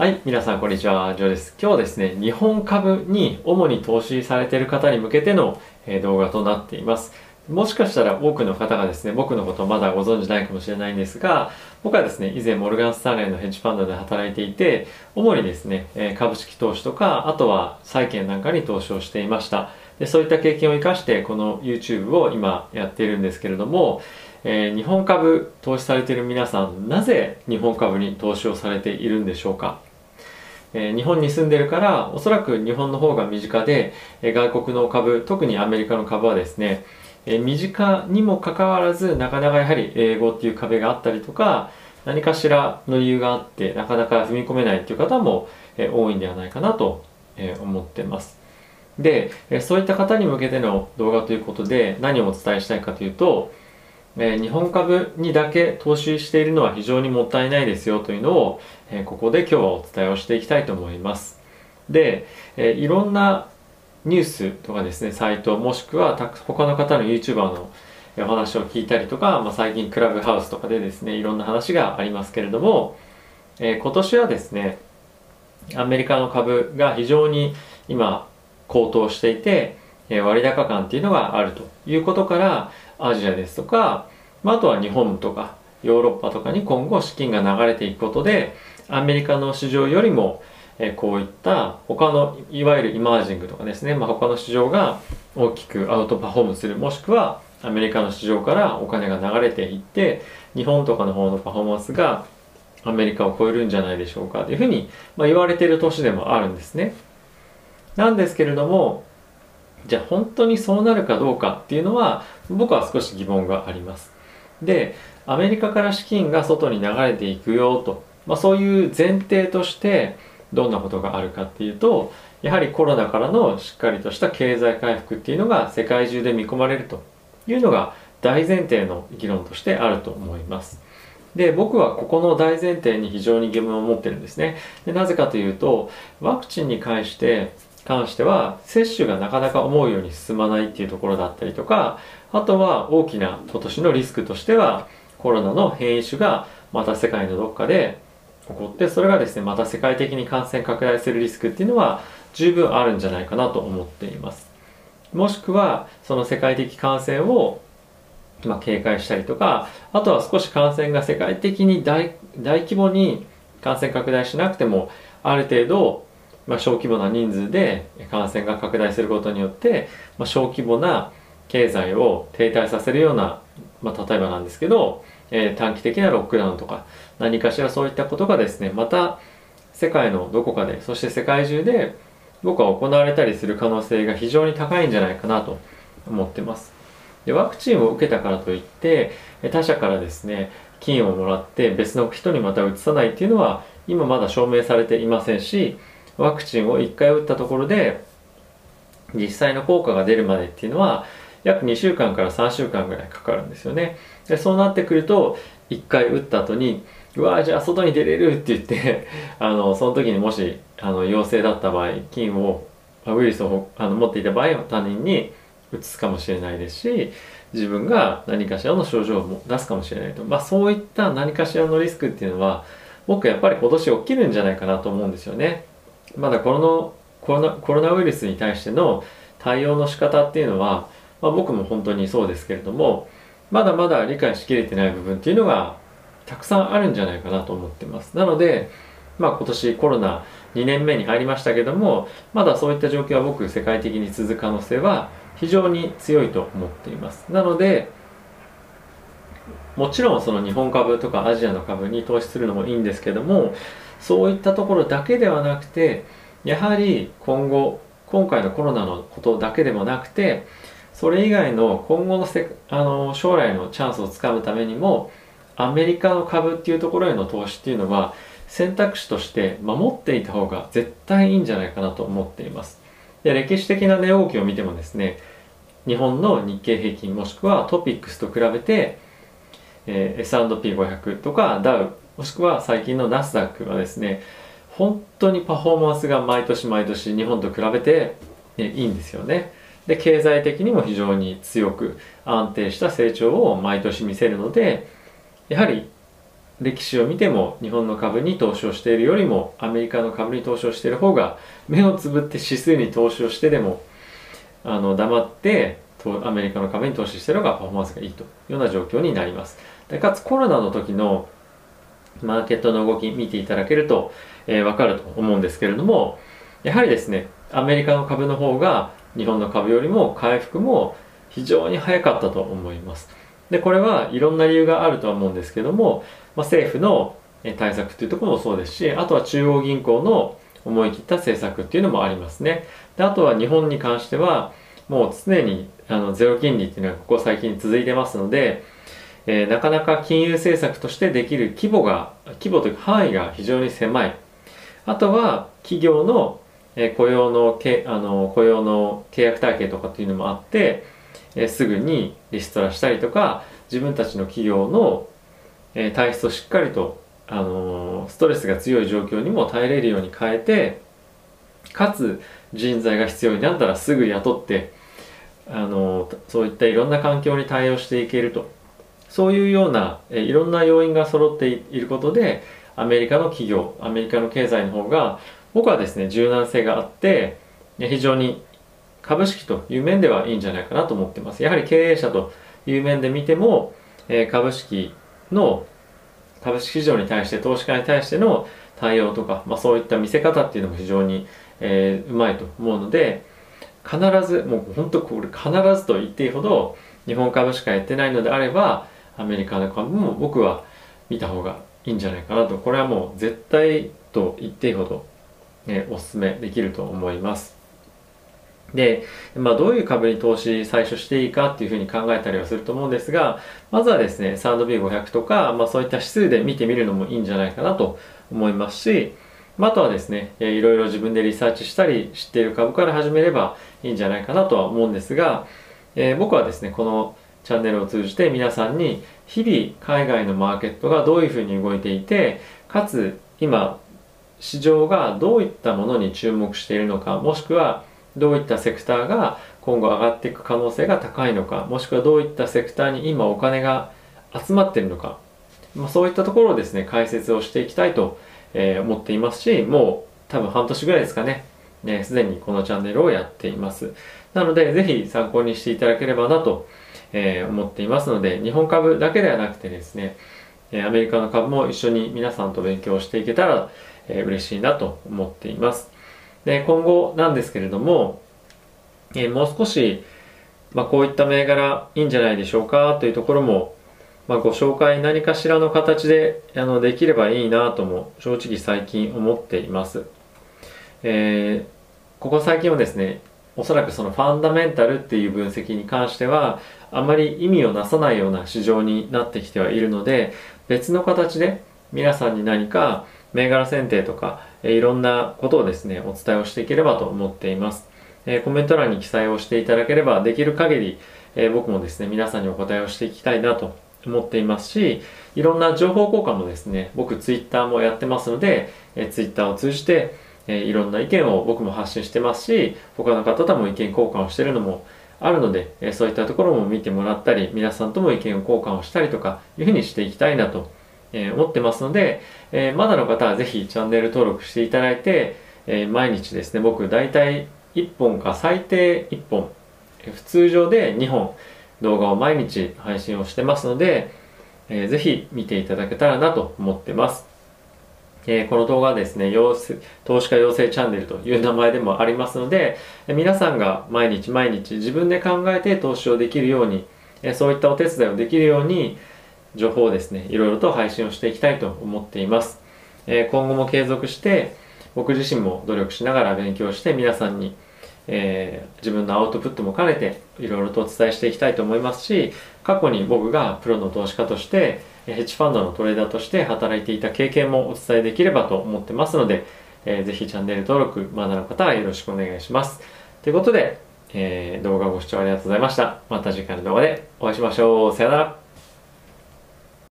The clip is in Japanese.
はい、皆さんこんにちは、ジョーです。今日はですね、日本株に主に投資されている方に向けての、え動画となっています。もしかしたら多くの方がですね、僕のことをまだご存知ないかもしれないんですが、僕はですね、以前モルガン・スタンレーのヘッジファンドで働いていて、主にですね、株式投資とか、あとは債券なんかに投資をしていました。でそういった経験を生かして、この YouTube を今やっているんですけれども、えー、日本株投資されている皆さん、なぜ日本株に投資をされているんでしょうか？えー、日本に住んでるからおそらく日本の方が身近で、えー、外国の株特にアメリカの株はですね、えー、身近にもかかわらずなかなかやはり英語っていう壁があったりとか何かしらの理由があってなかなか踏み込めないっていう方も、えー、多いんではないかなと、えー、思ってます。で、えー、そういった方に向けての動画ということで何をお伝えしたいかというとえー、日本株にだけ投資しているのは非常にもったいないですよというのを、えー、ここで今日はお伝えをしていきたいと思います。で、えー、いろんなニュースとかですね、サイトもしくは他の方の YouTuber のお話を聞いたりとか、まあ、最近クラブハウスとかでですね、いろんな話がありますけれども、え今年はですね、アメリカの株が非常に今高騰していて、え割高感っていうのがあるということからアジアですとか、まあ、あとは日本とかヨーロッパとかに今後資金が流れていくことでアメリカの市場よりもえこういった他のいわゆるイマージングとかですね、まあ、他の市場が大きくアウトパフォームするもしくはアメリカの市場からお金が流れていって日本とかの方のパフォーマンスがアメリカを超えるんじゃないでしょうかというふうに、まあ、言われている年でもあるんですね。なんですけれどもじゃあ本当にそうなるかどうかっていうのは僕は少し疑問があります。で、アメリカから資金が外に流れていくよと、まあ、そういう前提としてどんなことがあるかっていうとやはりコロナからのしっかりとした経済回復っていうのが世界中で見込まれるというのが大前提の議論としてあると思います。で、僕はここの大前提に非常に疑問を持ってるんですね。でなぜかというと、ワクチンに関して関しては接種がなかなか思うように進まないっていうところだったりとかあとは大きな今年のリスクとしてはコロナの変異種がまた世界のどっかで起こってそれがですねまた世界的に感染拡大するリスクっていうのは十分あるんじゃないかなと思っています。もしくはその世界的感染をまあ、警戒したりとかあとは少し感染が世界的に大大規模に感染拡大しなくてもある程度まあ、小規模な人数で感染が拡大することによって、まあ、小規模な経済を停滞させるような、まあ、例えばなんですけど、えー、短期的なロックダウンとか何かしらそういったことがですねまた世界のどこかでそして世界中で僕は行われたりする可能性が非常に高いんじゃないかなと思ってます。でワクチンを受けたからといって他者からですね菌をもらって別の人にまた移さないっていうのは今まだ証明されていませんしワクチンを1回打ったところで実際の効果が出るまでっていうのは約2週間から3週間ぐらいかかるんですよねでそうなってくると1回打った後にうわじゃあ外に出れるって言って あのその時にもしあの陽性だった場合菌をウイルスをあの持っていた場合は他人にうつすかもしれないですし自分が何かしらの症状を出すかもしれないと、まあ、そういった何かしらのリスクっていうのは僕やっぱり今年起きるんじゃないかなと思うんですよね。まだこのコロナコロナウイルスに対しての対応の仕方っていうのは、まあ、僕も本当にそうですけれどもまだまだ理解しきれてない部分っていうのがたくさんあるんじゃないかなと思ってます。なので、まあ、今年コロナ2年目に入りましたけどもまだそういった状況は僕世界的に続く可能性は非常に強いと思っています。なのでもちろんその日本株とかアジアの株に投資するのもいいんですけどもそういったところだけではなくてやはり今後今回のコロナのことだけでもなくてそれ以外の今後のせあの将来のチャンスをつかむためにもアメリカの株っていうところへの投資っていうのは選択肢として守っていた方が絶対いいんじゃないかなと思っています。で歴史的な値動きを見てもですね日本の日経平均もしくはトピックスと比べて、えー、S&P500 とかダウもしくは最近のナスダックはですね本当にパフォーマンスが毎年毎年日本と比べて、ね、いいんですよね。で経済的にも非常に強く安定した成長を毎年見せるのでやはり歴史を見ても日本の株に投資をしているよりもアメリカの株に投資をしている方が目をつぶって指数に投資をしてでもあの黙ってアメリカの株に投資している方がパフォーマンスがいいというような状況になります。でかつコロナの時のマーケットの動き見ていただけると、えー、分かると思うんですけれどもやはりですねアメリカの株の方が日本の株よりも回復も非常に早かったと思います。でこれはいろんな理由があるとは思うんですけども、まあ、政府の対策っていうところもそうですしあとは中央銀行の思い切った政策っていうのもありますね。であとは日本に関してはもう常にあのゼロ金利っていうのはここ最近続いてますので、えー、なかなか金融政策としてできる規模が規模というか範囲が非常に狭い。あとは企業の、えー、雇用のけあの雇用の契約体系とかっていうのもあって、えー、すぐにリストラしたりとか自分たちの企業の、えー、体質をしっかりと、あのストレスが強い状況にも耐えれるように変えてかつ人材が必要になったらすぐ雇ってあのそういったいろんな環境に対応していけると。そういうような、えいろんな要因が揃っていることでアメリカの企業アメリカの経済の方が僕はですね柔軟性があって非常に株式という面ではいいんじゃないかなと思ってます。やはり経営者という面で見ても、え株式の株式市場に対して投資家に対しての対応とか、まあ、そういった見せ方っていうのも非常に、えー、うまいと思うので必ずもう本当これ必ずと言っていいほど日本株しかやってないのであればアメリカの株も僕は見た方がいいんじゃないかなと。これはもう絶対と言っていいほど、ね、おすすめできると思います。で、まあ、どういう株に投資最初していいかっていうふうに考えたりはすると思うんですがまずはですね 3B500 とか、まあ、そういった指数で見てみるのもいいんじゃないかなと思いますしまあ、あとはですね、えいろいろ自分でリサーチしたり知っている株から始めればいいんじゃないかなとは思うんですが、えー、僕はですねこのチャンネルを通じて皆さんに日々海外のマーケットがどういうふうに動いていてかつ今市場がどういったものに注目しているのかもしくはどういったセクターが今後上がっていく可能性が高いのかもしくはどういったセクターに今お金が集まっているのか、まあ、そういったところをですね解説をしていきたいと、思っていますしもう多分半年ぐらいですかねね、すでにこのチャンネルをやっています。なので、ぜひ参考にしていただければなと、えー、思っていますので、日本株だけではなくてですね、えアメリカの株も一緒に皆さんと勉強していけたら、えー、嬉しいなと思っています。で、今後なんですけれども、えー、もう少し、まあ、こういった銘柄いいんじゃないでしょうかというところも、まあ、ご紹介何かしらの形であのできればいいなとも正直最近思っています。えー、ここ最近はですねおそらくそのファンダメンタルっていう分析に関してはあまり意味をなさないような市場になってきてはいるので別の形で皆さんに何か銘柄選定とか、いろんなことをですねお伝えをしていければと思っています、コメント欄に記載をしていただければできる限り、僕もですね皆さんにお答えをしていきたいなと思っていますしいろんな情報交換もですね僕ツイッターもやってますので、えー、ツイッターを通じてえー、いろんな意見を僕も発信してますし他の方とも意見交換をしてるのもあるので、えー、そういったところも見てもらったり皆さんとも意見を交換をしたりとかいうふうにしていきたいなと、えー、思ってますので、えまだの方はぜひチャンネル登録していただいて、え毎日ですね僕大体1本か最低1本、普通上で2本動画を毎日配信をしてますので、えー、ぜひ見ていただけたらなと思ってます。えー、この動画はですね、投資家養成チャンネルという名前でもありますので、皆さんが毎日毎日自分で考えて投資をできるように、えそういったお手伝いをできるように、情報をですね、いろいろと配信をしていきたいと思っています。え今後も継続して、僕自身も努力しながら勉強して皆さんに、えー、自分のアウトプットも兼ねていろいろとお伝えしていきたいと思いますし過去に僕がプロの投資家としてヘッジファンドのトレーダーとして働いていた経験もお伝えできればと思ってますので、えー、ぜひチャンネル登録まだの方はよろしくお願いします。ということで、えー、動画ご視聴ありがとうございました。また次回の動画でお会いしましょう。さよなら。